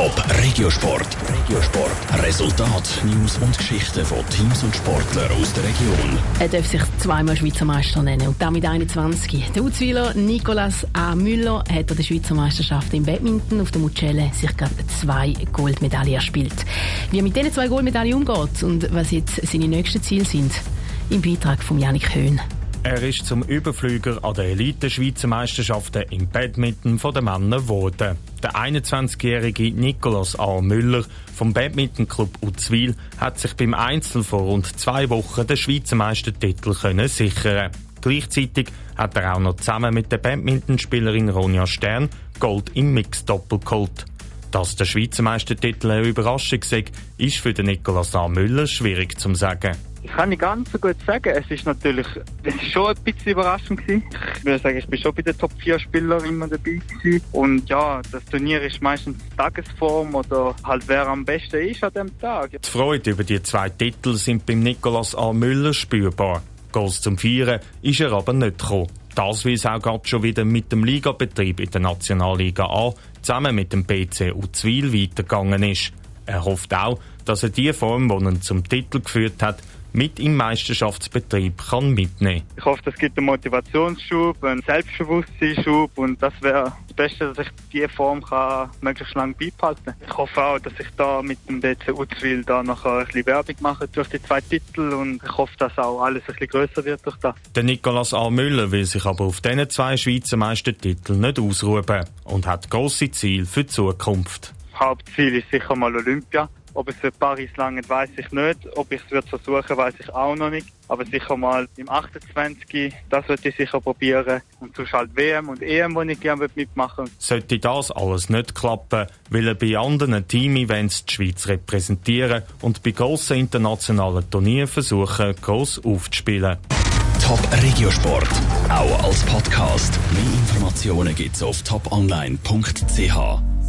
Top Regiosport. Regiosport. Resultat, News und Geschichten von Teams und Sportlern aus der Region. Er darf sich zweimal Schweizer Meister nennen und damit 21. Der Uzwiler Nicolas A. Müller hat an der Schweizer Meisterschaft im Badminton auf der Mucelle sich gerade zwei Goldmedaillen erspielt. Wie er mit diesen zwei Goldmedaillen umgeht und was jetzt seine nächsten Ziele sind, im Beitrag von Janik Höhn. Er ist zum Überflüger an den Elite-Schweizer Meisterschaften im Badminton von den Männern geworden. Der 21-jährige Nikolaus A. Müller vom Badminton-Club Uzwil hat sich beim Einzel vor rund zwei Wochen den Schweizer Meistertitel können sichern. Gleichzeitig hat er auch noch zusammen mit der Badmintonspielerin Ronja Stern Gold im Mixed-Doppel geholt. Dass der Schweizer Meistertitel eine Überraschung sei, ist für den Nikolaus A. Müller schwierig zu sagen. Ich kann nicht ganz so gut sagen. Es ist natürlich, es ist schon ein bisschen überraschend gewesen. Ich würde sagen, ich bin schon bei den Top 4 Spielern immer dabei gewesen. Und ja, das Turnier ist meistens Tagesform oder halt wer am besten ist an dem Tag. Die Freude über die zwei Titel sind beim Nikolaus A. Müller spürbar. Goals zum Vieren ist er aber nicht gekommen. Das, wie es auch gerade schon wieder mit dem Ligabetrieb in der Nationalliga A zusammen mit dem BC Uzwil weitergegangen ist. Er hofft auch, dass er die Form, die ihn zum Titel geführt hat, mit im Meisterschaftsbetrieb kann mitnehmen Ich hoffe, das gibt einen Motivationsschub, einen Selbstbewusstseinsschub und das wäre das Beste, dass ich diese Form kann möglichst lange beibehalten kann. Ich hoffe auch, dass ich da mit dem BC Uzwil da nachher ein bisschen Werbung mache durch die zwei Titel und ich hoffe, dass auch alles ein bisschen grösser wird durch das. Der Nicolas A. Müller will sich aber auf diesen zwei Schweizer Meistertiteln nicht ausruhen und hat grosse Ziele für die Zukunft. Hauptziel ist sicher mal Olympia. Ob es für Paris lange weiß ich nicht. Ob ich es versuchen weiß ich auch noch nicht. Aber sicher mal im 28. Das würde ich sicher probieren. Und sonst halt WM und EM, wo ich gerne mitmachen würde. Sollte das alles nicht klappen, will er bei anderen Team-Events die Schweiz repräsentieren und bei grossen internationalen Turnieren versuchen, gross aufzuspielen. Top Regiosport, auch als Podcast. Mehr Informationen gibt's auf toponline.ch.